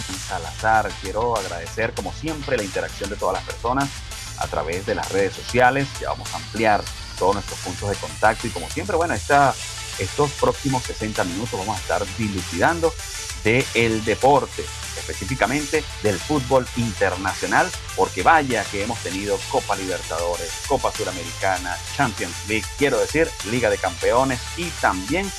Salazar. Quiero agradecer como siempre la interacción de todas las personas a través de las redes sociales. Ya vamos a ampliar todos nuestros puntos de contacto y como siempre, bueno, esta, estos próximos 60 minutos vamos a estar dilucidando del el deporte, específicamente del fútbol internacional, porque vaya que hemos tenido Copa Libertadores, Copa Suramericana, Champions League, quiero decir, Liga de Campeones y también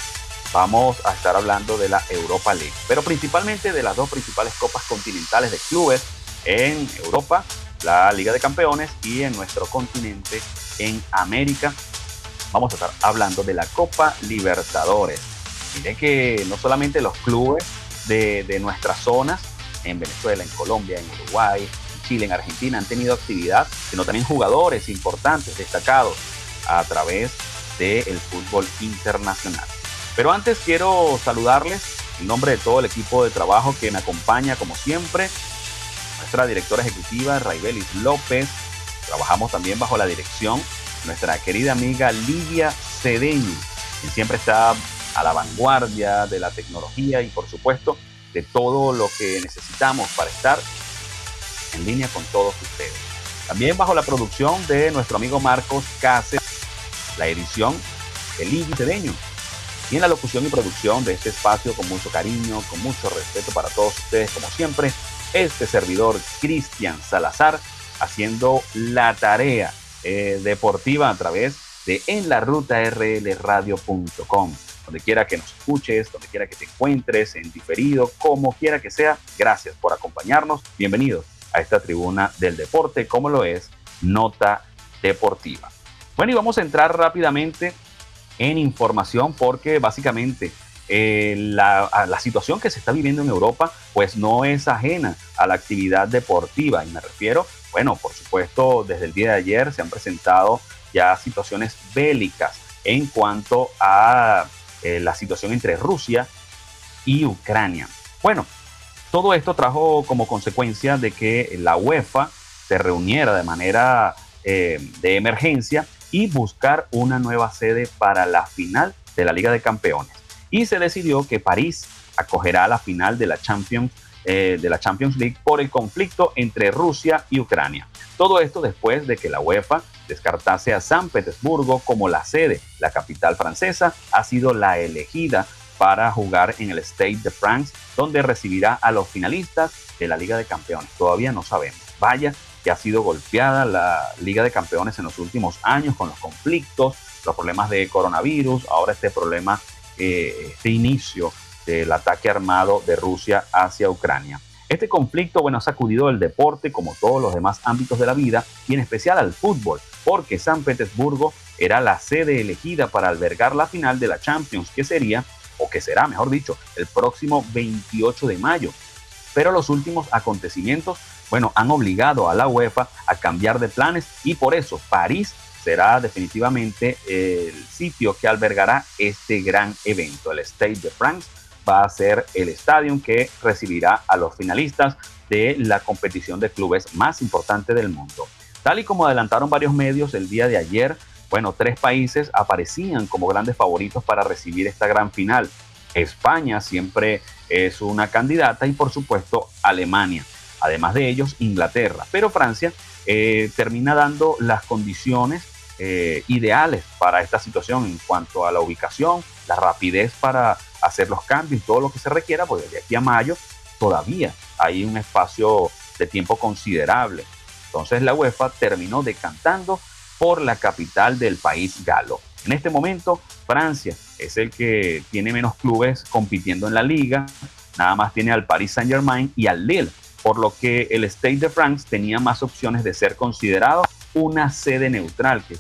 vamos a estar hablando de la Europa League, pero principalmente de las dos principales copas continentales de clubes en Europa, la Liga de Campeones y en nuestro continente en América. Vamos a estar hablando de la Copa Libertadores. Mire que no solamente los clubes de, de nuestras zonas, en Venezuela, en Colombia, en Uruguay, en Chile, en Argentina, han tenido actividad, sino también jugadores importantes, destacados a través del fútbol internacional. Pero antes quiero saludarles en nombre de todo el equipo de trabajo que me acompaña como siempre, nuestra directora ejecutiva Raibelis López. Trabajamos también bajo la dirección de nuestra querida amiga Lidia Cedeño, quien siempre está a la vanguardia de la tecnología y por supuesto de todo lo que necesitamos para estar en línea con todos ustedes. También bajo la producción de nuestro amigo Marcos Cáceres, la edición de Lidia Cedeño, y en la locución y producción de este espacio con mucho cariño, con mucho respeto para todos ustedes, como siempre, este servidor Cristian Salazar haciendo la tarea eh, deportiva a través de en la ruta rlradio.com. Donde quiera que nos escuches, donde quiera que te encuentres, en diferido, como quiera que sea, gracias por acompañarnos. Bienvenidos a esta tribuna del deporte, como lo es Nota Deportiva. Bueno, y vamos a entrar rápidamente en información porque básicamente eh, la, situación que se está viviendo en Europa pues no es ajena a la actividad deportiva y me refiero, bueno, por supuesto, desde el día de ayer se han presentado ya situaciones bélicas en cuanto a eh, la situación entre Rusia y Ucrania. Bueno, todo esto trajo como consecuencia de que la UEFA se reuniera de manera eh, de emergencia y buscar una nueva sede para la final de la Liga de Campeones. Y se decidió que París acogerá la final de la Champions, eh, de la Champions League por el conflicto entre Rusia y Ucrania. Todo esto después de que la UEFA descartase a San Petersburgo como la sede. La capital francesa ha sido la elegida para jugar en el Stade de France, donde recibirá a los finalistas de la Liga de Campeones. Todavía no sabemos. Vaya que ha sido golpeada la Liga de Campeones en los últimos años con los conflictos, los problemas de coronavirus, ahora este problema, eh, este inicio del ataque armado de Rusia hacia Ucrania. Este conflicto, bueno, ha sacudido el deporte como todos los demás ámbitos de la vida y en especial al fútbol, porque San Petersburgo era la sede elegida para albergar la final de la Champions, que sería, o que será, mejor dicho, el próximo 28 de mayo. Pero los últimos acontecimientos bueno, han obligado a la UEFA a cambiar de planes y por eso París será definitivamente el sitio que albergará este gran evento. El Stade de France va a ser el estadio que recibirá a los finalistas de la competición de clubes más importante del mundo. Tal y como adelantaron varios medios el día de ayer, bueno, tres países aparecían como grandes favoritos para recibir esta gran final. España siempre es una candidata y por supuesto Alemania además de ellos Inglaterra. Pero Francia eh, termina dando las condiciones eh, ideales para esta situación en cuanto a la ubicación, la rapidez para hacer los cambios y todo lo que se requiera, porque de aquí a mayo todavía hay un espacio de tiempo considerable. Entonces la UEFA terminó decantando por la capital del país galo. En este momento, Francia es el que tiene menos clubes compitiendo en la liga, nada más tiene al Paris Saint Germain y al Lille, por lo que el State de France tenía más opciones de ser considerado una sede neutral. Que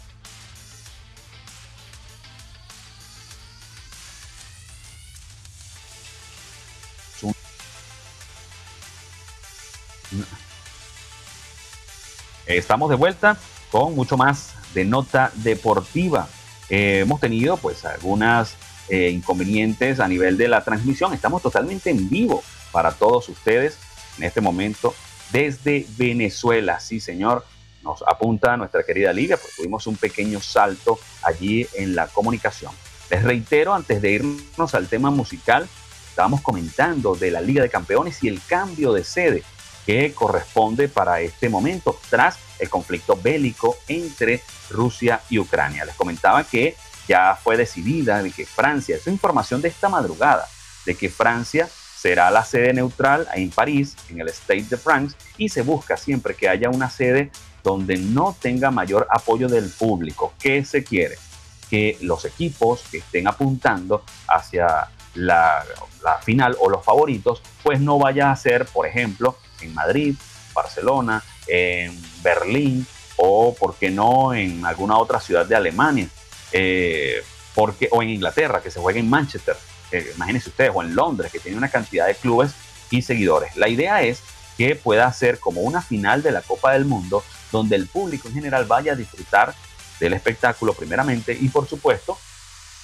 Estamos de vuelta con mucho más de nota deportiva. Eh, hemos tenido pues algunas eh, inconvenientes a nivel de la transmisión. Estamos totalmente en vivo para todos ustedes en este momento desde Venezuela. Sí, señor, nos apunta nuestra querida Lidia, pues tuvimos un pequeño salto allí en la comunicación. Les reitero, antes de irnos al tema musical, estábamos comentando de la Liga de Campeones y el cambio de sede que corresponde para este momento tras el conflicto bélico entre Rusia y Ucrania. Les comentaba que ya fue decidida de que Francia, es información de esta madrugada, de que Francia será la sede neutral en París, en el State de France, y se busca siempre que haya una sede donde no tenga mayor apoyo del público. ¿Qué se quiere? Que los equipos que estén apuntando hacia la, final o los favoritos, pues no vaya a ser, por ejemplo, en Madrid, Barcelona, en Berlín o, por qué no, en alguna otra ciudad de Alemania, eh, porque, o en Inglaterra, que se juegue en Manchester, eh, imagínense ustedes, o en Londres, que tiene una cantidad de clubes y seguidores. La idea es que pueda ser como una final de la Copa del Mundo, donde el público en general vaya a disfrutar del espectáculo primeramente y por supuesto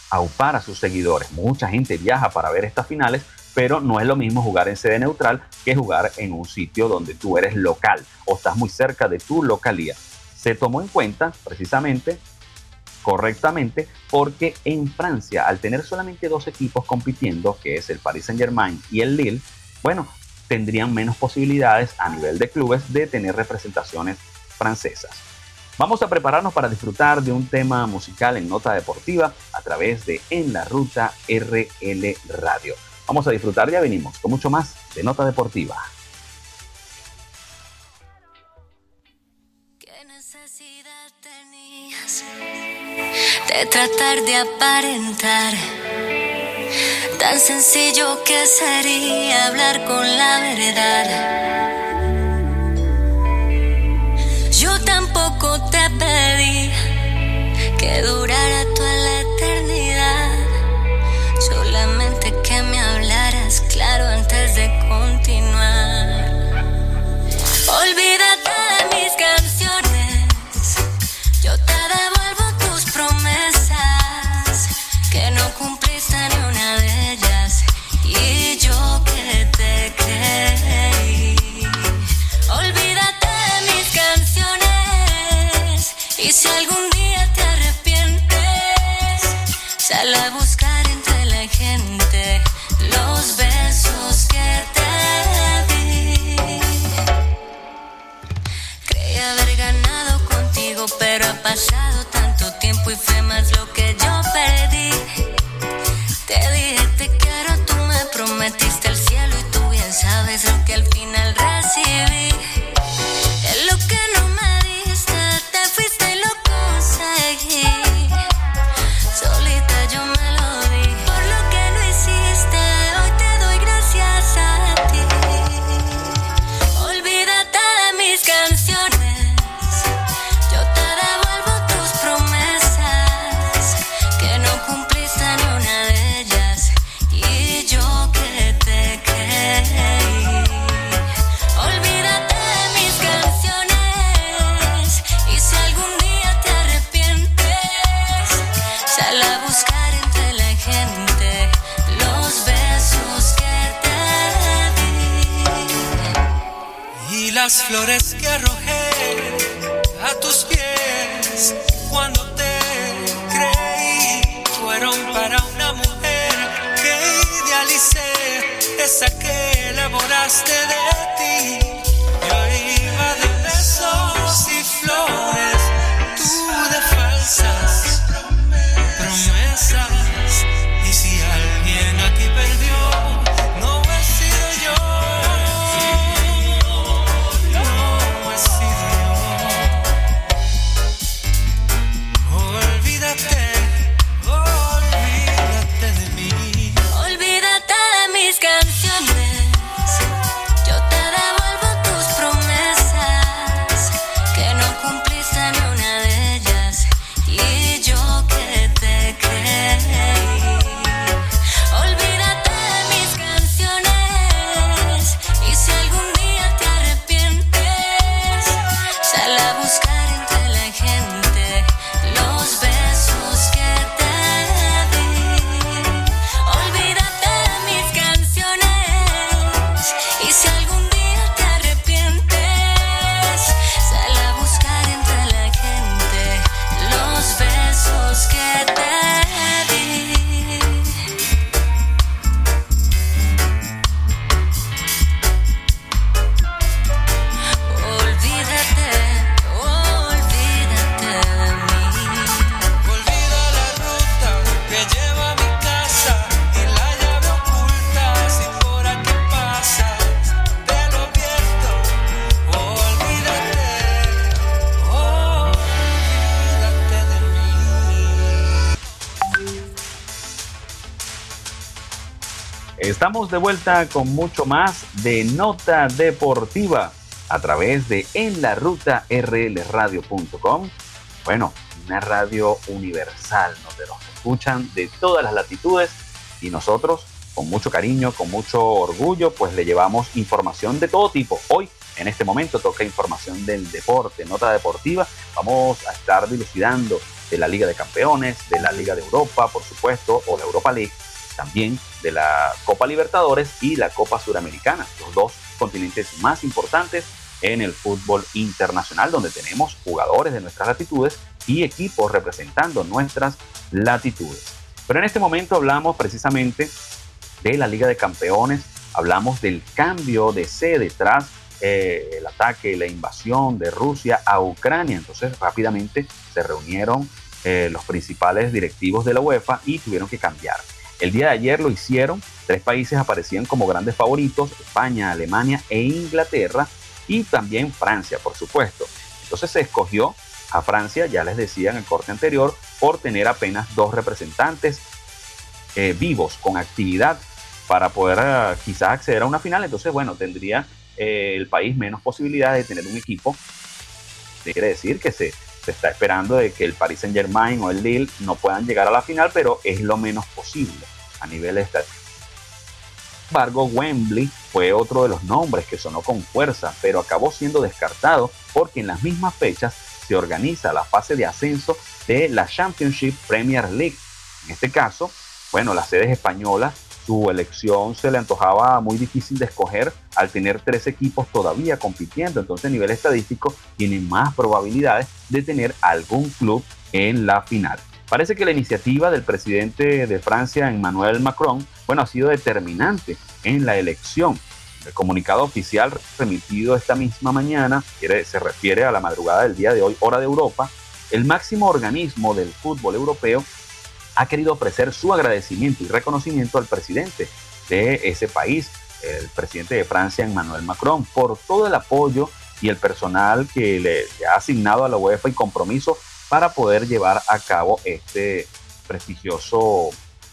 aupar a sus seguidores. Mucha gente viaja para ver estas finales, pero no es lo mismo jugar en sede neutral que jugar en un sitio donde tú eres local o estás muy cerca de tu localía. Se tomó en cuenta precisamente correctamente porque en Francia, al tener solamente dos equipos compitiendo, que es el Paris Saint-Germain y el Lille, bueno, tendrían menos posibilidades a nivel de clubes de tener representaciones francesas. Vamos a prepararnos para disfrutar de un tema musical en nota deportiva a través de En la Ruta RL Radio. Vamos a disfrutar, ya venimos con mucho más de Nota Deportiva. De tratar de aparentar? Tan sencillo que sería hablar con la verdad. Yo tampoco te pedí que durara De vuelta con mucho más de Nota Deportiva a través de en la ruta rlradio.com. Bueno, una radio universal donde nos escuchan de todas las latitudes y nosotros con mucho cariño, con mucho orgullo, pues le llevamos información de todo tipo. Hoy, en este momento, toca información del deporte, nota deportiva. Vamos a estar dilucidando de la Liga de Campeones, de la Liga de Europa, por supuesto, o la Europa League, también de la Copa Libertadores y la Copa Suramericana, los dos continentes más importantes en el fútbol internacional, donde tenemos jugadores de nuestras latitudes y equipos representando nuestras latitudes. Pero en este momento hablamos precisamente de la Liga de Campeones, hablamos del cambio de sede tras eh, el ataque, la invasión de Rusia a Ucrania. Entonces rápidamente se reunieron eh, los principales directivos de la UEFA y tuvieron que cambiar. El día de ayer lo hicieron, tres países aparecían como grandes favoritos, España, Alemania e Inglaterra, y también Francia, por supuesto. Entonces se escogió a Francia, ya les decía en el corte anterior, por tener apenas dos representantes eh, vivos con actividad para poder eh, quizás acceder a una final. Entonces, bueno, tendría eh, el país menos posibilidades de tener un equipo. Quiere decir que se, se está esperando de que el Paris Saint Germain o el Lille no puedan llegar a la final, pero es lo menos posible a nivel estadístico embargo, Wembley fue otro de los nombres que sonó con fuerza, pero acabó siendo descartado porque en las mismas fechas se organiza la fase de ascenso de la Championship Premier League. En este caso, bueno, las sedes españolas, su elección se le antojaba muy difícil de escoger al tener tres equipos todavía compitiendo. Entonces, a nivel estadístico, tienen más probabilidades de tener algún club en la final. Parece que la iniciativa del presidente de Francia, Emmanuel Macron, bueno, ha sido determinante en la elección. El comunicado oficial remitido esta misma mañana se refiere a la madrugada del día de hoy, hora de Europa. El máximo organismo del fútbol europeo ha querido ofrecer su agradecimiento y reconocimiento al presidente de ese país, el presidente de Francia, Emmanuel Macron, por todo el apoyo y el personal que le ha asignado a la UEFA y compromiso para poder llevar a cabo este prestigioso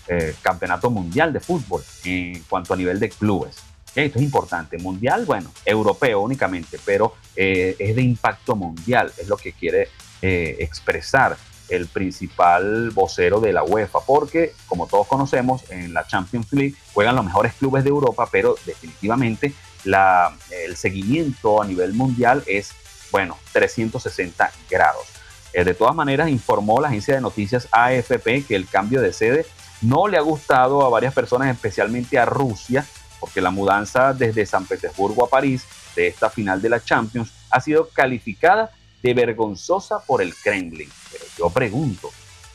eh, campeonato mundial de fútbol en cuanto a nivel de clubes. Esto es importante. Mundial, bueno, europeo únicamente, pero eh, es de impacto mundial, es lo que quiere eh, expresar el principal vocero de la UEFA, porque como todos conocemos, en la Champions League juegan los mejores clubes de Europa, pero definitivamente el seguimiento a nivel mundial es, bueno, 360 grados. Eh, de todas maneras, informó la agencia de noticias AFP que el cambio de sede no le ha gustado a varias personas, especialmente a Rusia, porque la mudanza desde San Petersburgo a París de esta final de la Champions ha sido calificada de vergonzosa por el Kremlin. Pero yo pregunto,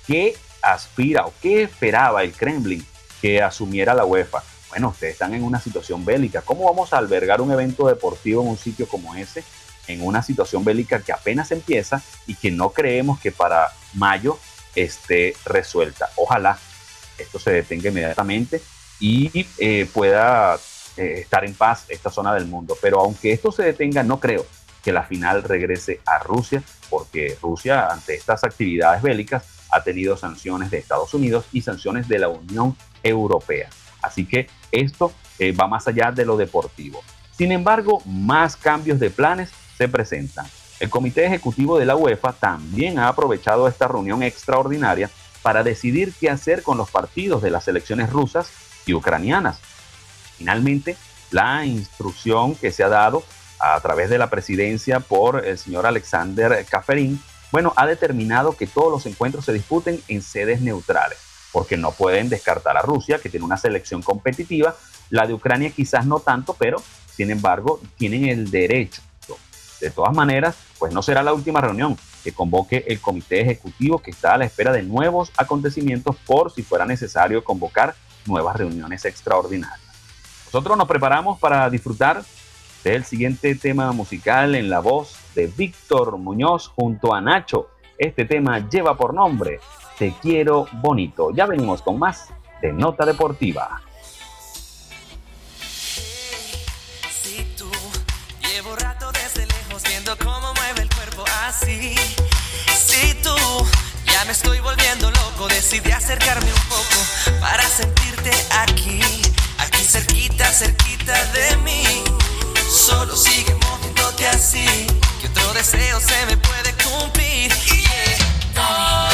¿qué aspira o qué esperaba el Kremlin que asumiera la UEFA? Bueno, ustedes están en una situación bélica. ¿Cómo vamos a albergar un evento deportivo en un sitio como ese en una situación bélica que apenas empieza y que no creemos que para mayo esté resuelta. Ojalá esto se detenga inmediatamente y eh, pueda eh, estar en paz esta zona del mundo. Pero aunque esto se detenga, no creo que la final regrese a Rusia, porque Rusia ante estas actividades bélicas ha tenido sanciones de Estados Unidos y sanciones de la Unión Europea. Así que esto eh, va más allá de lo deportivo. Sin embargo, más cambios de planes se presentan. El Comité Ejecutivo de la UEFA también ha aprovechado esta reunión extraordinaria para decidir qué hacer con los partidos de las selecciones rusas y ucranianas. Finalmente, la instrucción que se ha dado a través de la presidencia por el señor Alexander Kaferin, bueno, ha determinado que todos los encuentros se disputen en sedes neutrales, porque no pueden descartar a Rusia, que tiene una selección competitiva, la de Ucrania quizás no tanto, pero sin embargo tienen el derecho de todas maneras, pues no será la última reunión que convoque el comité ejecutivo que está a la espera de nuevos acontecimientos por si fuera necesario convocar nuevas reuniones extraordinarias. Nosotros nos preparamos para disfrutar del siguiente tema musical en la voz de Víctor Muñoz junto a Nacho. Este tema lleva por nombre Te quiero bonito. Ya venimos con más de Nota Deportiva. Si tú ya me estoy volviendo loco, decidí acercarme un poco para sentirte aquí, aquí cerquita, cerquita de mí. Solo sigue moviéndote así, que otro deseo se me puede cumplir. lo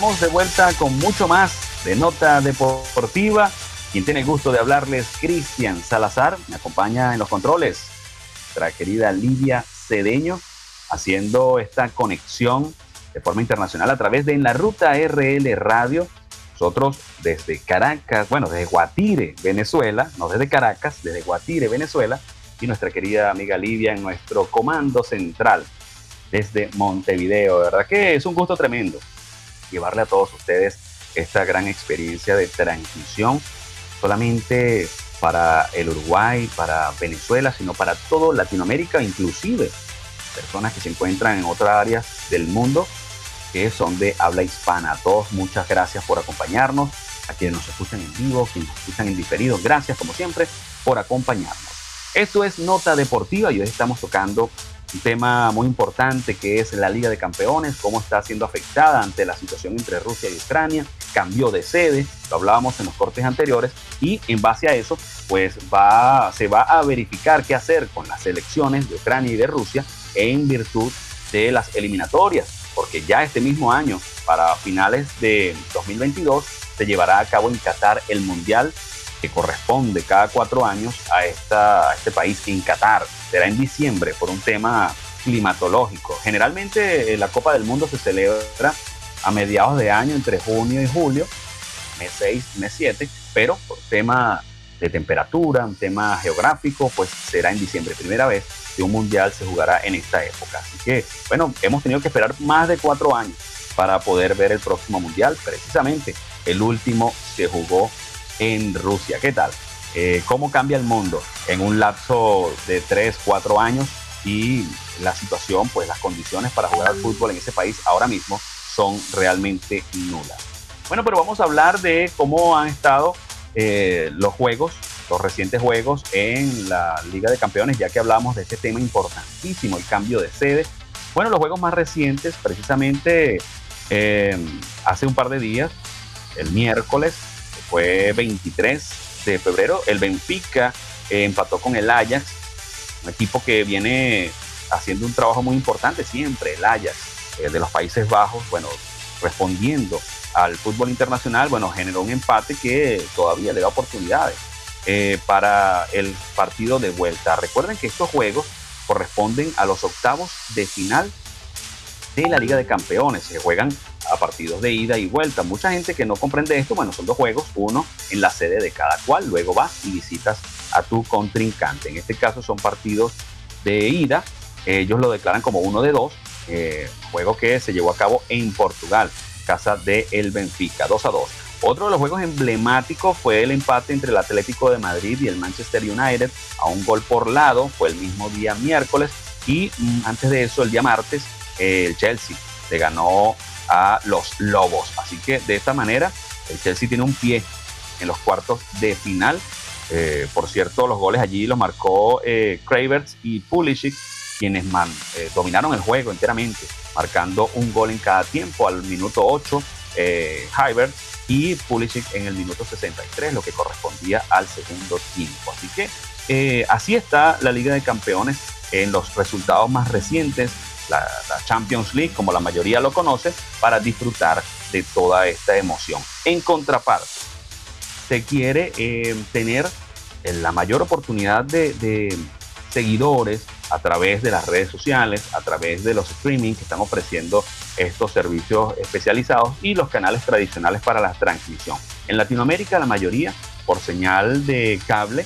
Estamos de vuelta con mucho más de Nota Deportiva. Quien tiene el gusto de hablarles, Cristian Salazar, me acompaña en los controles. Nuestra querida Lidia Cedeño, haciendo esta conexión de forma internacional a través de En la Ruta RL Radio. Nosotros desde Caracas, bueno, desde Guatire, Venezuela, no desde Caracas, desde Guatire, Venezuela, y nuestra querida amiga Lidia en nuestro comando central desde Montevideo. De verdad que es un gusto tremendo llevarle a todos ustedes esta gran experiencia de transmisión, solamente para el Uruguay, para Venezuela, sino para todo Latinoamérica, inclusive personas que se encuentran en otras áreas del mundo que son de habla hispana. A todos muchas gracias por acompañarnos, a quienes nos escuchan en vivo, quienes nos escuchan en diferido, gracias como siempre por acompañarnos. Esto es Nota Deportiva y hoy estamos tocando un tema muy importante que es la Liga de Campeones, cómo está siendo afectada ante la situación entre Rusia y Ucrania, cambió de sede, lo hablábamos en los cortes anteriores, y en base a eso, pues va, se va a verificar qué hacer con las elecciones de Ucrania y de Rusia en virtud de las eliminatorias, porque ya este mismo año, para finales de 2022, se llevará a cabo en Qatar el Mundial que corresponde cada cuatro años a, este país en Qatar será en diciembre por un tema climatológico. Generalmente eh, la Copa del Mundo se celebra a mediados de año, entre junio y julio, mes 6, mes 7, pero por tema de temperatura, un tema geográfico, pues será en diciembre. Primera vez que un mundial se jugará en esta época. Así que, bueno, hemos tenido que esperar más de cuatro años para poder ver el próximo mundial. Precisamente, el último se jugó en Rusia. ¿Qué tal? Eh, ¿Cómo cambia el mundo en un lapso de tres, cuatro años? Y la situación, pues las condiciones para jugar al fútbol en ese país ahora mismo son realmente nulas. Bueno, pero vamos a hablar de cómo han estado eh, los juegos, los recientes juegos en la Liga de Campeones, ya que hablamos de este tema importantísimo, el cambio de sede. Bueno, los juegos más recientes, precisamente eh, hace un par de días, el miércoles, fue 23 de febrero, el Benfica eh, empató con el Ajax, un equipo que viene haciendo un trabajo muy importante siempre, el Ajax de los Países Bajos, bueno, respondiendo al fútbol internacional, bueno, generó un empate que todavía le da oportunidades eh, para el partido de vuelta. Recuerden que estos juegos corresponden a los octavos de final de la Liga de Campeones. Se juegan a partidos de ida y vuelta. Mucha gente que no comprende esto, bueno, son dos juegos, uno en la sede de cada cual, luego vas y visitas a tu contrincante. En este caso son partidos de ida, ellos lo declaran como uno de dos, eh, juego que se llevó a cabo en Portugal casa de el Benfica, 2 a 2. Otro de los juegos emblemáticos fue el empate entre el Atlético de Madrid y el Manchester United a un gol por lado, fue el mismo día miércoles y mm, antes de eso, el día martes, el Chelsea le ganó a los Lobos. Así que de esta manera, el Chelsea tiene un pie en los cuartos de final. Eh, por cierto, los goles allí los marcó eh, y Pulisic, quienes eh, dominaron el juego enteramente marcando un gol en cada tiempo. Al minuto 8, eh, y Pulisic en el minuto 63, lo que correspondía al segundo tiempo. Así que eh, así está la Liga de Campeones en los resultados más recientes, la, Champions League, como la mayoría lo conoce, para disfrutar de toda esta emoción. En contraparte, se quiere eh, tener la mayor oportunidad de seguidores, a través de las redes sociales, a través de los streaming que están ofreciendo estos servicios especializados y los canales tradicionales para la transmisión. En Latinoamérica la mayoría por señal de cable,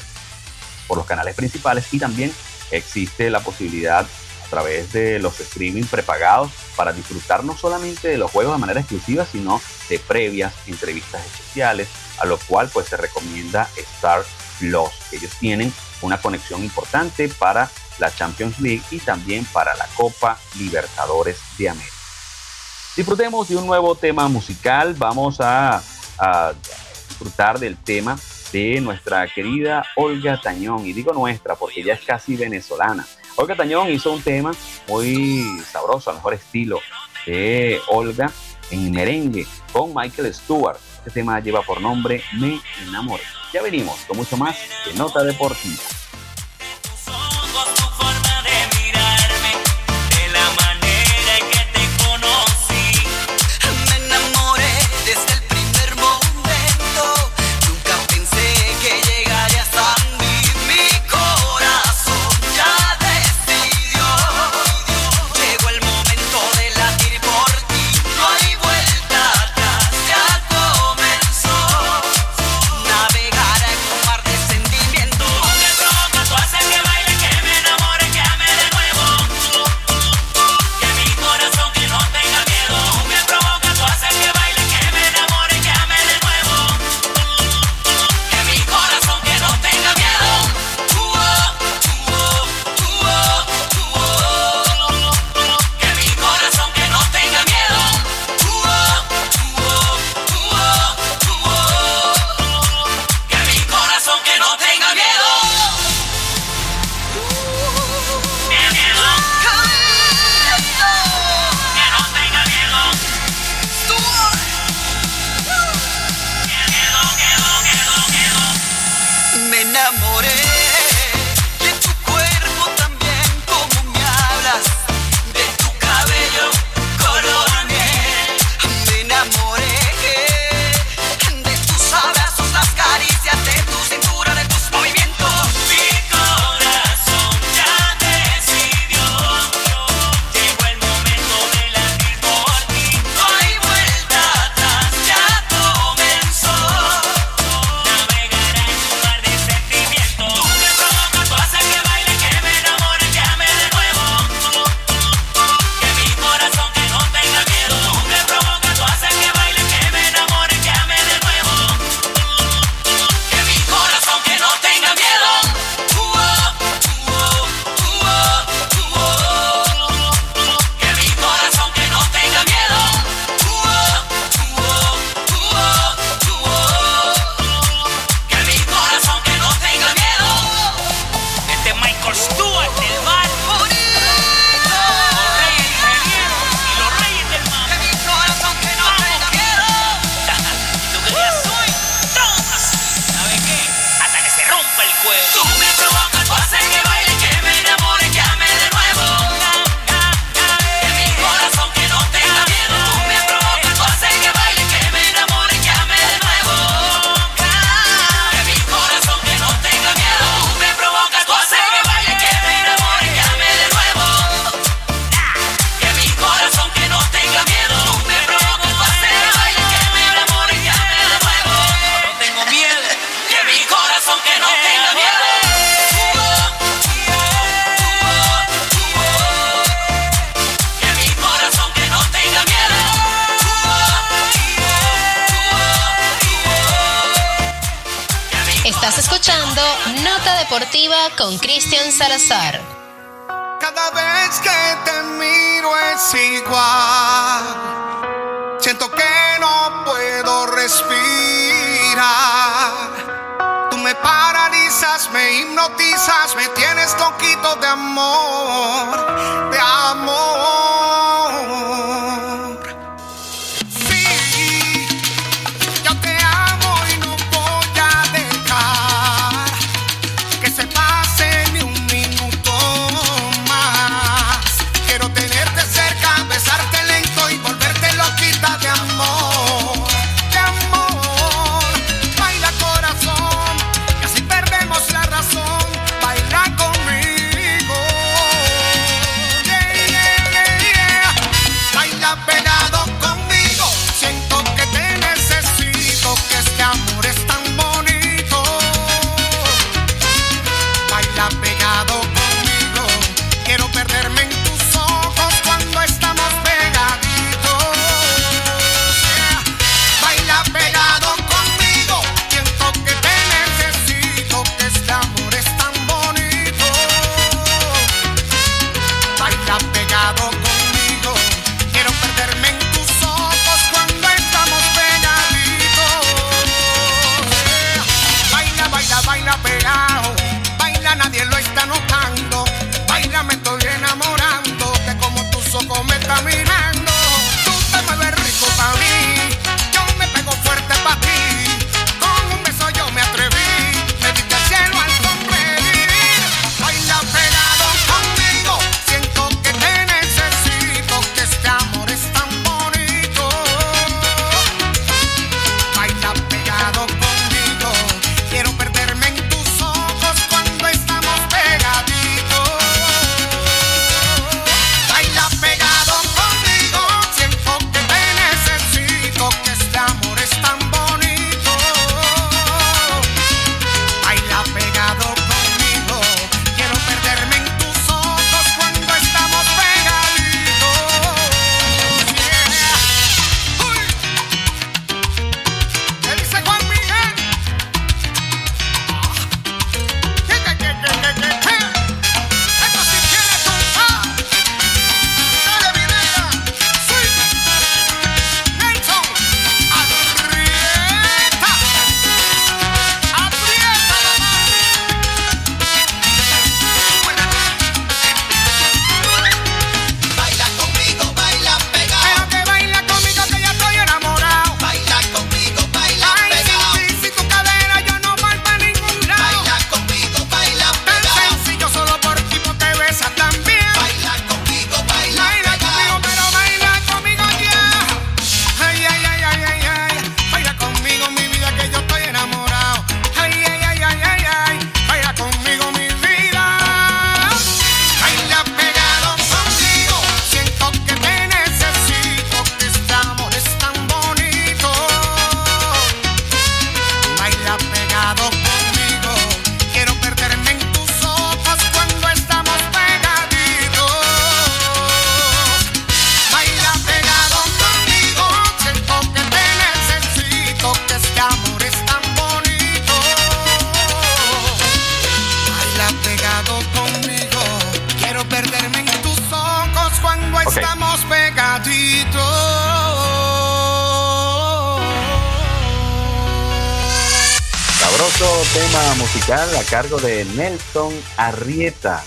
por los canales principales y también existe la posibilidad través de los streaming prepagados para disfrutar no solamente de los juegos de manera exclusiva, sino de previas, entrevistas especiales, a lo cual pues se recomienda Star Plus. Ellos tienen una conexión importante para la Champions League y también para la Copa Libertadores de América. Disfrutemos de un nuevo tema musical. Vamos a, disfrutar del tema de nuestra querida Olga Tañón. Y digo nuestra porque ella es casi venezolana. Olga Tañón hizo un tema muy sabroso, al mejor estilo de Olga en merengue con Michael Stewart. Este tema lleva por nombre Me enamoré. Ya venimos con mucho más de Nota Deportiva. Tienes loquito de amor, a cargo de Nelson Arrieta.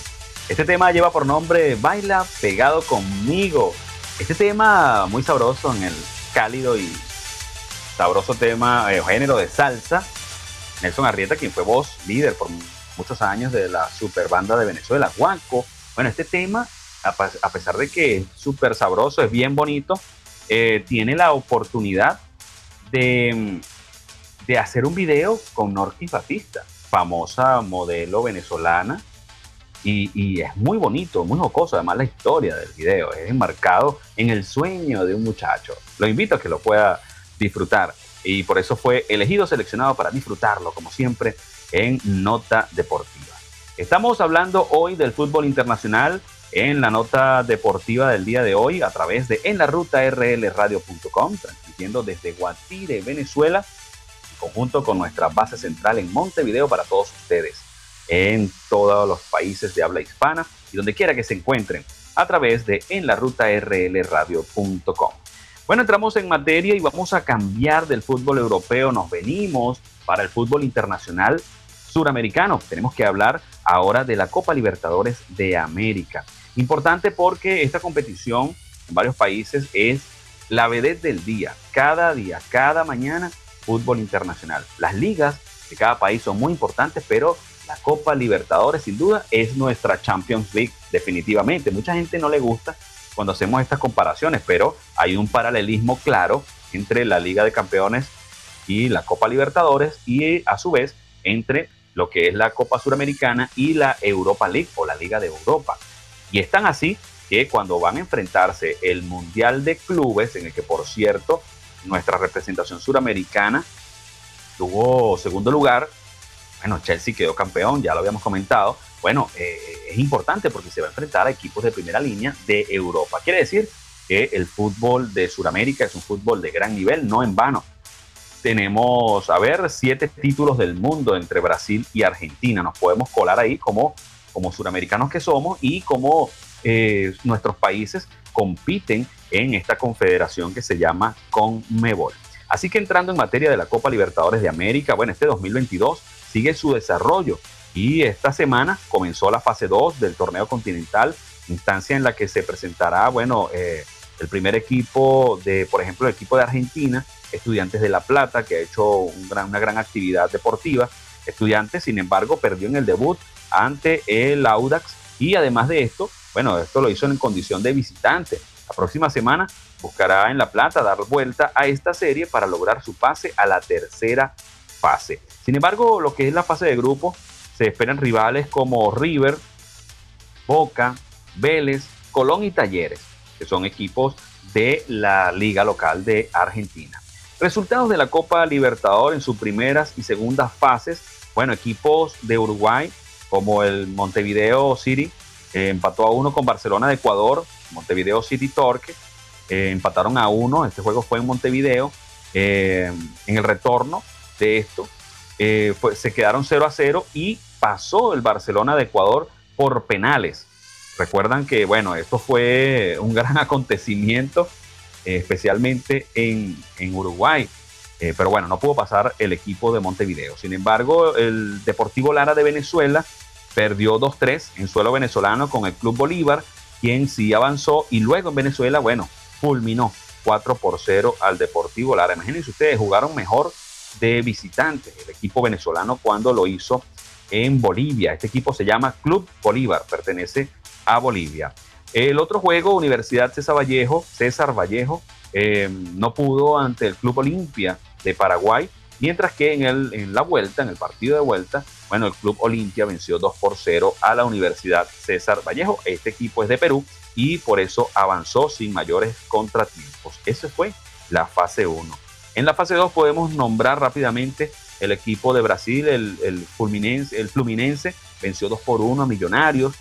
Este tema lleva por nombre Baila pegado conmigo. Este tema muy sabroso en el cálido y sabroso tema, eh, género de salsa. Nelson Arrieta, quien fue voz líder por muchos años de la super banda de Venezuela, Juanco. Bueno, este tema, a, pesar de que es súper sabroso, es bien bonito, eh, tiene la oportunidad de, de hacer un video con Norquis Batista famosa modelo venezolana. Y, es muy bonito, muy jocoso, además la historia del video es enmarcado en el sueño de un muchacho. Lo invito a que lo pueda disfrutar y por eso fue elegido, seleccionado para disfrutarlo, como siempre, en Nota Deportiva. Estamos hablando hoy del fútbol internacional en la nota deportiva del día de hoy a través de en la ruta rlradio.com, transmitiendo desde Guatire, Venezuela conjunto con nuestra base central en Montevideo para todos ustedes, en todos los países de habla hispana y donde quiera que se encuentren, a través de en la ruta rlradio.com. Bueno, entramos en materia y vamos a cambiar del fútbol europeo, nos venimos para el fútbol internacional suramericano. Tenemos que hablar ahora de la Copa Libertadores de América. Importante porque esta competición en varios países es la vedette del día. Cada día, cada mañana, fútbol internacional. Las ligas de cada país son muy importantes, pero la Copa Libertadores sin duda es nuestra Champions League definitivamente. Mucha gente no le gusta cuando hacemos estas comparaciones, pero hay un paralelismo claro entre la Liga de Campeones y la Copa Libertadores y a su vez entre lo que es la Copa Suramericana y la Europa League o la Liga de Europa. Y están así que cuando van a enfrentarse el Mundial de Clubes, en el que por cierto nuestra representación suramericana tuvo segundo lugar, bueno, Chelsea quedó campeón, ya lo habíamos comentado, bueno, eh, es importante porque se va a enfrentar a equipos de primera línea de Europa. Quiere decir que el fútbol de Sudamérica es un fútbol de gran nivel, no en vano. Tenemos, a ver, siete títulos del mundo entre Brasil y Argentina. Nos podemos colar ahí como, como suramericanos que somos y como eh, nuestros países compiten en esta confederación que se llama CONMEBOL. Así que entrando en materia de la Copa Libertadores de América, bueno, este 2022 sigue su desarrollo y esta semana comenzó la fase 2 del torneo continental, instancia en la que se presentará, bueno, eh, el primer equipo de, por ejemplo, el equipo de Argentina, Estudiantes de La Plata, que ha hecho una gran actividad deportiva. Estudiantes, sin embargo, perdió en el debut ante el Audax y además de esto, bueno, esto lo hizo en condición de visitante. La próxima semana buscará en La Plata dar vuelta a esta serie para lograr su pase a la tercera fase. Sin embargo, lo que es la fase de grupo, se esperan rivales como River, Boca, Vélez, Colón y Talleres, que son equipos de la liga local de Argentina. Resultados de la Copa Libertador en sus primeras y segundas fases. Bueno, equipos de Uruguay como el Montevideo City eh, empató a uno con Barcelona de Ecuador, Montevideo City Torque, eh, empataron a uno, este juego fue en Montevideo. Eh, en el retorno de esto, se quedaron 0 a 0 y pasó el Barcelona de Ecuador por penales. Recuerdan que, bueno, esto fue un gran acontecimiento, especialmente en, Uruguay. pero bueno, no pudo pasar el equipo de Montevideo. Sin embargo, el Deportivo Lara de Venezuela perdió 2-3 en suelo venezolano con el Club Bolívar, quien sí avanzó y luego en Venezuela, bueno, fulminó 4 por 0 al Deportivo Lara. Imagínense ustedes, jugaron mejor de visitantes el equipo venezolano cuando lo hizo en Bolivia. Este equipo se llama Club Bolívar, pertenece a Bolivia. El otro juego, Universidad César Vallejo, César Vallejo, eh, no pudo ante el Club Olimpia de Paraguay, mientras que en, el, en la vuelta, en el partido de vuelta, bueno, el Club Olimpia venció 2 por 0 a la Universidad César Vallejo. Este equipo es de Perú y por eso avanzó sin mayores contratiempos. Esa fue la fase 1. En la fase 2 podemos nombrar rápidamente el equipo de Brasil, el, el, Fluminense, el Fluminense venció 2 por 1 a Millonarios.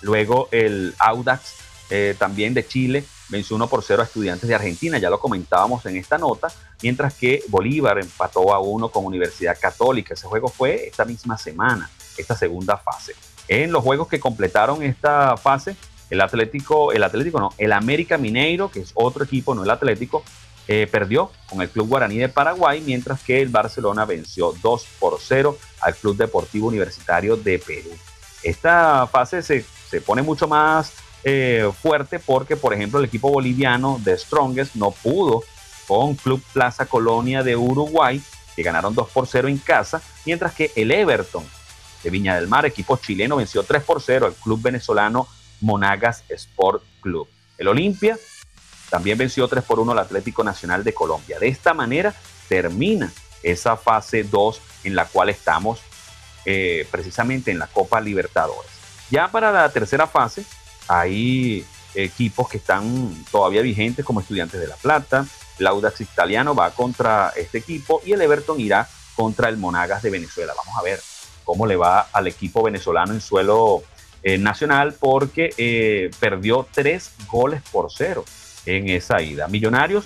Luego el Audax eh, también de Chile venció 1 por 0 a Estudiantes de Argentina, ya lo comentábamos en esta nota, mientras que Bolívar empató a 1 con Universidad Católica. Ese juego fue esta misma semana, esta segunda fase. En los juegos que completaron esta fase, el Atlético, el Atlético no, el América Mineiro, que es otro equipo, no el Atlético, eh, perdió con el Club Guaraní de Paraguay, mientras que el Barcelona venció 2 por 0 al Club Deportivo Universitario de Perú. Esta fase se, se pone mucho más eh, fuerte porque, por ejemplo, el equipo boliviano de Strongest no pudo con Club Plaza Colonia de Uruguay, que ganaron 2 por 0 en casa, mientras que el Everton de Viña del Mar, equipo chileno, venció 3 por 0 al club venezolano Monagas Sport Club. El Olimpia también venció 3 por 1 al Atlético Nacional de Colombia. De esta manera termina esa fase 2 en la cual estamos eh, precisamente en la Copa Libertadores. Ya para la tercera fase, hay equipos que están todavía vigentes como Estudiantes de La Plata, el Audax Italiano va contra este equipo y el Everton irá contra el Monagas de Venezuela. Vamos a ver cómo le va al equipo venezolano en suelo eh, nacional porque eh, perdió tres goles por cero en esa ida. Millonarios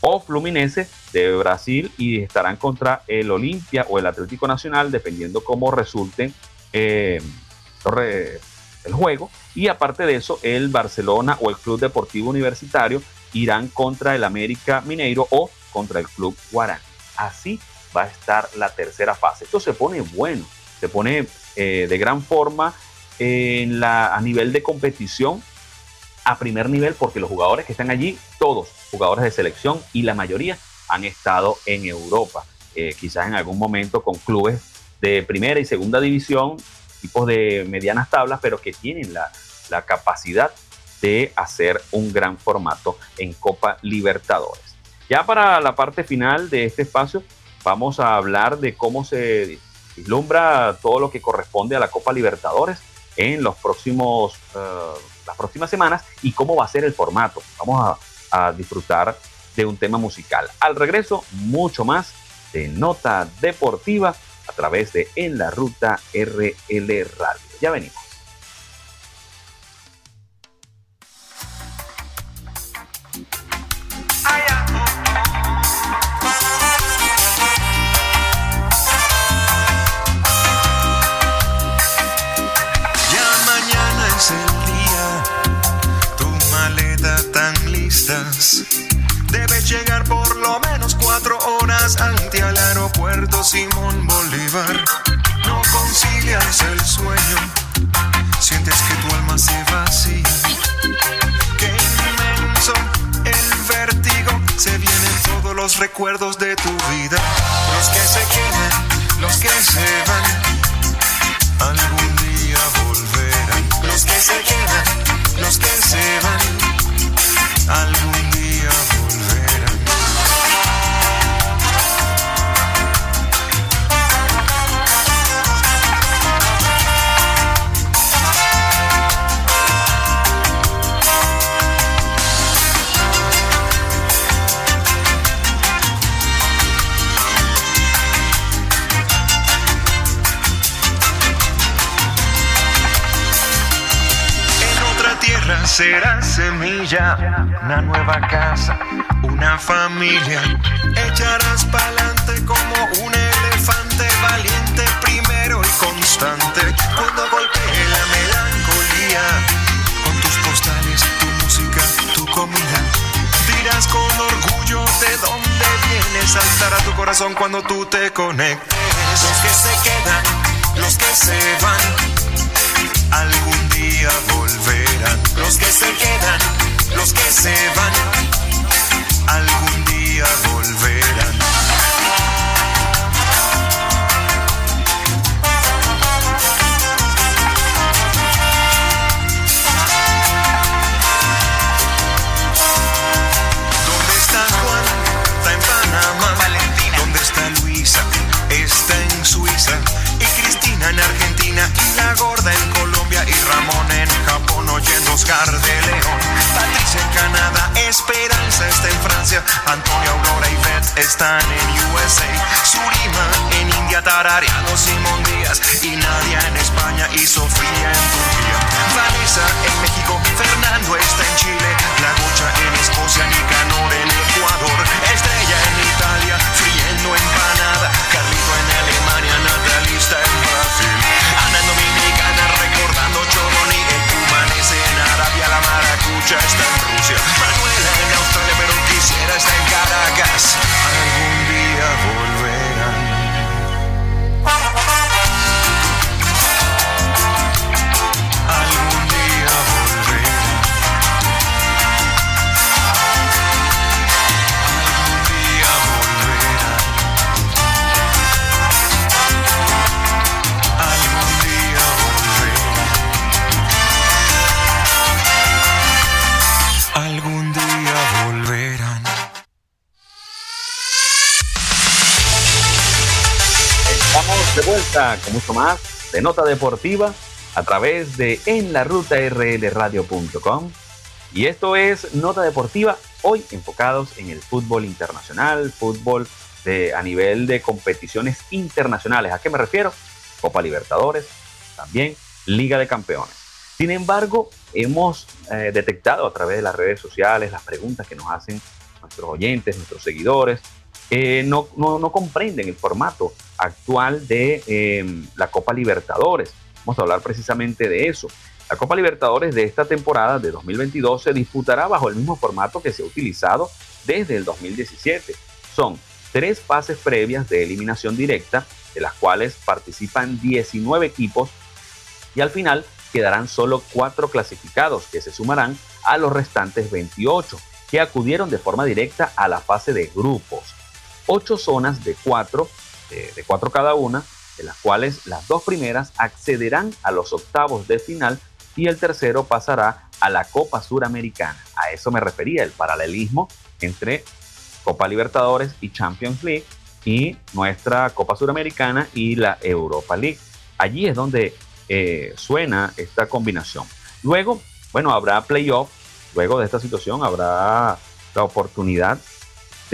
o Fluminense de Brasil y estarán contra el Olimpia o el Atlético Nacional, dependiendo cómo resulte eh, el juego. Y aparte de eso, el Barcelona o el Club Deportivo Universitario irán contra el América Mineiro o contra el Club Guarani. Así va a estar la tercera fase. Esto se pone bueno, se pone eh, de gran forma a nivel de competición a primer nivel porque los jugadores que están allí, todos jugadores de selección y la mayoría han estado en Europa, eh, quizás en algún momento con clubes de primera y segunda división, tipos de medianas tablas, pero que tienen la, capacidad de hacer un gran formato en Copa Libertadores. Ya para la parte final de este espacio, vamos a hablar de cómo se vislumbra todo lo que corresponde a la Copa Libertadores en los próximos, eh, las próximas semanas y cómo va a ser el formato. Vamos a disfrutar de un tema musical. Al regreso, mucho más de nota deportiva a través de En la Ruta RL Radio. Ya venimos. Debes llegar por lo menos cuatro horas ante al aeropuerto Bolívar. No concilias el sueño, sientes que tu alma se vacía. Qué inmenso el vértigo, se vienen todos los recuerdos de tu vida. Los que se quedan, los que se van, algún día volverán. Los que se quedan, los que se van algún día volverán. Será semilla, una nueva casa, una familia. Echarás pa'lante como un elefante valiente primero y constante. Cuando golpee la melancolía, con tus postales, tu música, tu comida. Dirás con orgullo de dónde vienes, saltará tu corazón cuando tú te conectes. Los que se quedan, los que se van, algún volverán. Los que se quedan, los que se van, Antonio, Aurora y Beth están en USA. Surima en India. Tarareando Simón Díaz. Y Nadia en España. Y Sofía en Turquía. Vanessa en México. Fernando está en Chile. La Gocha en Escocia. Nicanor en Ecuador. Estrella en Italia. Friendo empanada. Carlito en Alemania. Natalista en Brasil. Ana en Dominicana recordando Choroni. Ecumanes en Arabia. La maracucha está en Rusia. Manuela en Australia pero quisiera estar en Caracas. Algún de vuelta con mucho más de Nota Deportiva a través de en la ruta rlradio.com. Y esto es Nota Deportiva, hoy enfocados en el fútbol internacional, fútbol de, a nivel de competiciones internacionales. ¿A qué me refiero? Copa Libertadores, también Liga de Campeones. Sin embargo, hemos eh, detectado a través de las redes sociales las preguntas que nos hacen nuestros oyentes, nuestros seguidores, eh, no, comprenden el formato actual de em, la Copa Libertadores. Vamos a hablar precisamente de eso. La Copa Libertadores de esta temporada de 2022 se disputará bajo el mismo formato que se ha utilizado desde el 2017. Son tres fases previas de eliminación directa, de las cuales participan 19 equipos y al final quedarán solo cuatro clasificados que se sumarán a los restantes 28 que acudieron de forma directa a la fase de grupos ocho zonas de cuatro, de, cuatro cada una, de las cuales las dos primeras accederán a los octavos de final y el tercero pasará a la Copa Suramericana. A eso me refería, el paralelismo entre Copa Libertadores y Champions League y nuestra Copa Suramericana y la Europa League. Allí es donde eh, suena esta combinación. Luego, bueno, habrá playoff. Luego de esta situación habrá la oportunidad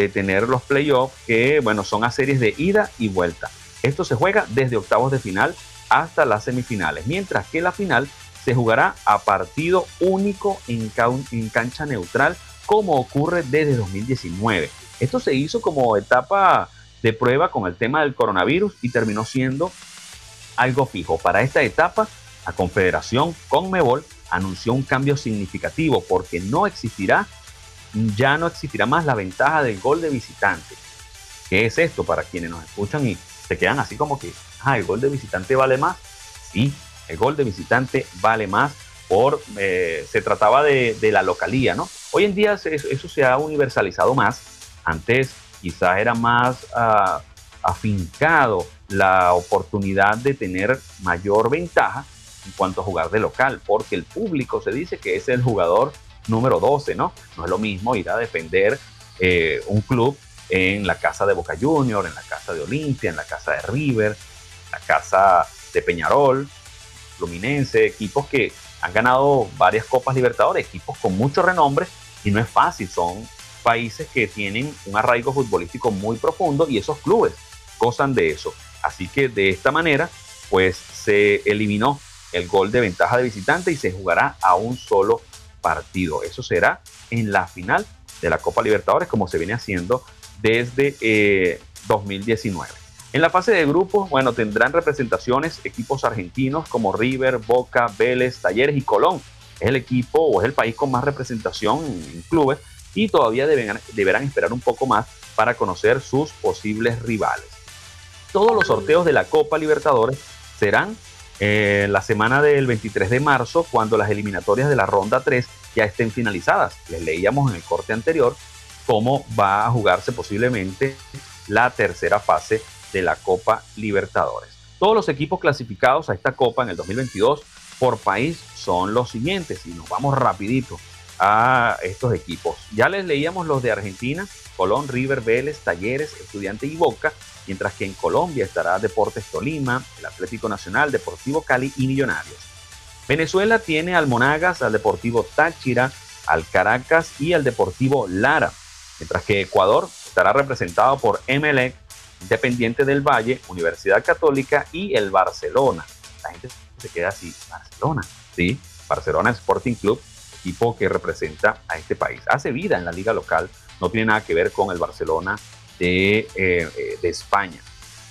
de tener los playoffs que, bueno, son a series de ida y vuelta. Esto se juega desde octavos de final hasta las semifinales, mientras que la final se jugará a partido único en, en cancha neutral, como ocurre desde 2019. Esto se hizo como etapa de prueba con el tema del coronavirus y terminó siendo algo fijo. Para esta etapa, la Confederación Conmebol anunció un cambio significativo porque no existirá ya no existirá más la ventaja del gol de visitante. ¿Qué es esto para quienes nos escuchan y se quedan así como que, ah, el gol de visitante vale más? Sí, el gol de visitante vale más por, eh, se trataba de, la localía, ¿no? Hoy en día eso, se ha universalizado más. Antes quizás era más ah, afincado la oportunidad de tener mayor ventaja en cuanto a jugar de local, porque el público se dice que es el jugador número 12, ¿no? No es lo mismo ir a defender eh, un club en la casa de Boca Junior, en la casa de Olimpia, en la casa de River, en la casa de Peñarol, Fluminense, equipos que han ganado varias Copas Libertadores, equipos con mucho renombre y no es fácil, son países que tienen un arraigo futbolístico muy profundo y esos clubes gozan de eso. Así que de esta manera, pues se eliminó el gol de ventaja de visitante y se jugará a un solo partido. Eso será en la final de la Copa Libertadores, como se viene haciendo desde 2019. Eh, en la fase de grupos, bueno, tendrán representaciones equipos argentinos como River, Boca, Vélez, Talleres y Colón. Es el equipo o es el país con más representación en clubes y todavía deberán esperar un poco más para conocer sus posibles rivales. Todos los sorteos de la Copa Libertadores serán eh, la semana del 23 de marzo, cuando las eliminatorias de la ronda 3 ya estén finalizadas. Les leíamos en el corte anterior cómo va a jugarse posiblemente la tercera fase de la Copa Libertadores. Todos los equipos clasificados a esta Copa en el 2022 por país son los siguientes y nos vamos rapidito a estos equipos. Ya les leíamos los de Argentina, Colón, River, Vélez, Talleres, Estudiante y Boca, mientras que en Colombia estará Deportes Tolima, el Atlético Nacional, Deportivo Cali y Millonarios. Venezuela tiene al Monagas, al Deportivo Táchira, al Caracas y al Deportivo Lara, mientras que Ecuador estará representado por Emelec, Independiente del Valle, Universidad Católica y el Barcelona. La gente se queda así, Barcelona, sí, Barcelona Sporting Club, equipo que representa a este país. Hace vida en la liga local, no tiene nada que ver con el Barcelona de, eh, eh, de España.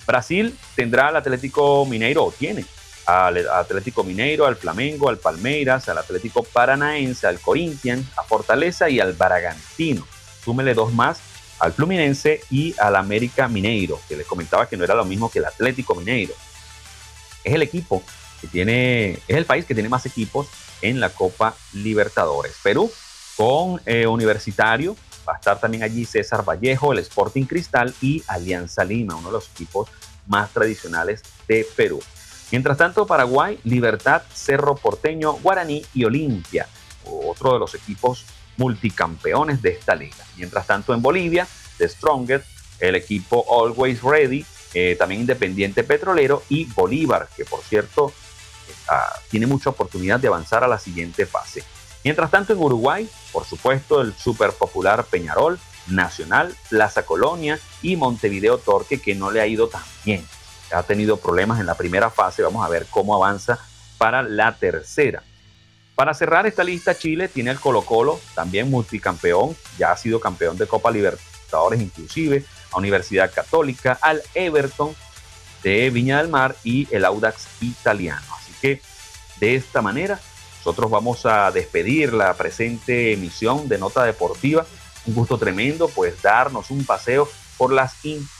Brasil tendrá al Atlético Mineiro, o tiene al Atlético Mineiro, al Flamengo, al Palmeiras, al Atlético Paranaense, al Corinthians, a Fortaleza y al Bragantino. Súmele dos más al Fluminense y al América Mineiro, que les comentaba que no era lo mismo que el Atlético Mineiro. Es el equipo que tiene, es el país que tiene más equipos en la Copa Libertadores. Perú con eh, Universitario, Va a estar también allí César Vallejo, el Sporting Cristal y Alianza Lima, uno de los equipos más tradicionales de Perú. Mientras tanto, Paraguay, Libertad, Cerro Porteño, Guaraní y Olimpia, otro de los equipos multicampeones de esta liga. Mientras tanto, en Bolivia, The Strongest, el equipo Always Ready, eh, también Independiente Petrolero y Bolívar, que por cierto tiene mucha oportunidad de avanzar a la siguiente fase. Mientras tanto, en Uruguay, por supuesto, el super popular Peñarol, Nacional, Plaza Colonia y Montevideo Torque, que no le ha ido tan bien. Ha tenido problemas en la primera fase. Vamos a ver cómo avanza para la tercera. Para cerrar esta lista, Chile tiene el Colo Colo, también multicampeón, ya ha sido campeón de Copa Libertadores inclusive, a Universidad Católica, al Everton de Viña del Mar y el Audax italiano. Así que de esta manera nosotros vamos a despedir la presente emisión de Nota Deportiva. Un gusto tremendo pues darnos un paseo por las,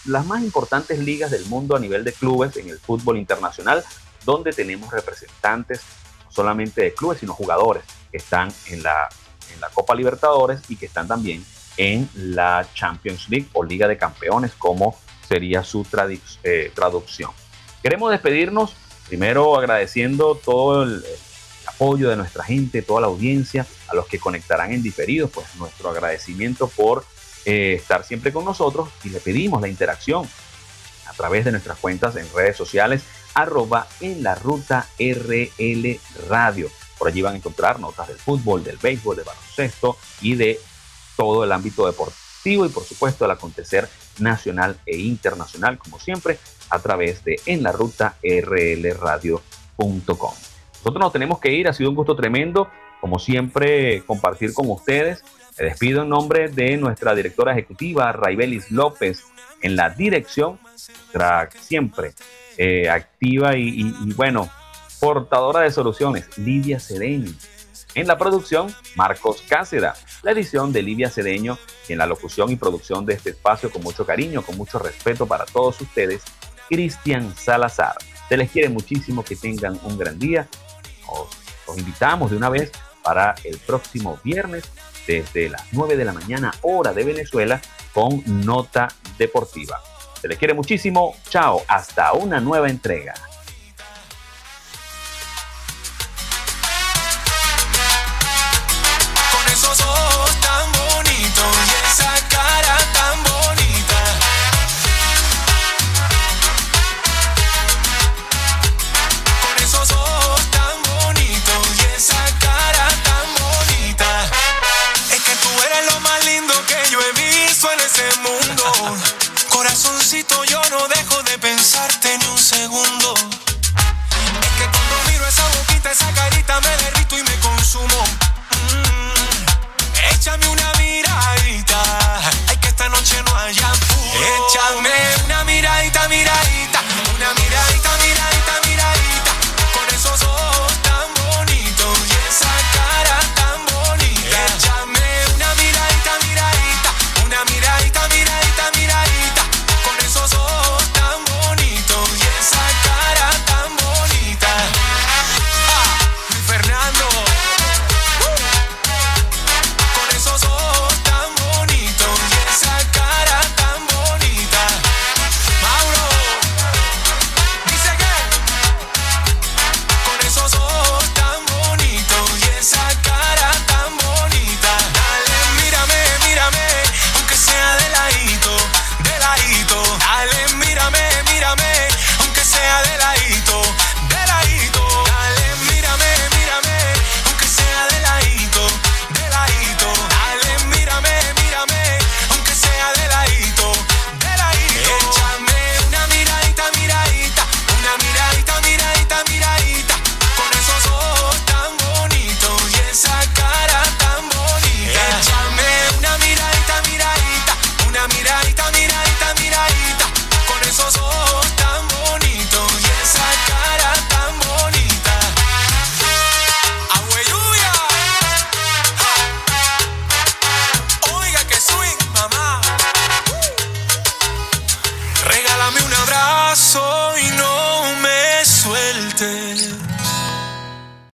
las más importantes ligas del mundo a nivel de clubes en el fútbol internacional, donde tenemos representantes no solamente de clubes, sino jugadores que están en la, en la Copa Libertadores y que están también en la Champions League o Liga de Campeones, como sería su eh, traducción. Queremos despedirnos primero agradeciendo todo el, apoyo de nuestra gente, toda la audiencia, a los que conectarán en diferido, pues nuestro agradecimiento por eh, estar siempre con nosotros y le pedimos la interacción a través de nuestras cuentas en redes sociales, arroba en la ruta RL Radio. Por allí van a encontrar notas del fútbol, del béisbol, del baloncesto y de todo el ámbito deportivo y por supuesto el acontecer nacional e internacional, como siempre, a través de en la ruta rlradio.com. Nosotros nos tenemos que ir, ha sido un gusto tremendo, como siempre, compartir con ustedes. Me despido en nombre de nuestra directora ejecutiva, Raibelis López, en la dirección, siempre eh, activa y, y, bueno, portadora de soluciones, Lidia Cedeño. En la producción, Marcos Cáceda. La edición de Lidia Cedeño y en la locución y producción de este espacio con mucho cariño, con mucho respeto para todos ustedes, Cristian Salazar. Se les quiere muchísimo, que tengan un gran día os, invitamos de una vez para el próximo viernes desde las 9 de la mañana hora de Venezuela con Nota Deportiva. Se les quiere muchísimo. Chao. Hasta una nueva entrega. no dejo de pensarte ni un segundo. Es que cuando miro esa boquita, esa carita, me derrito y me consumo. Mm, échame una miradita, ay que esta noche no haya apuro. Échame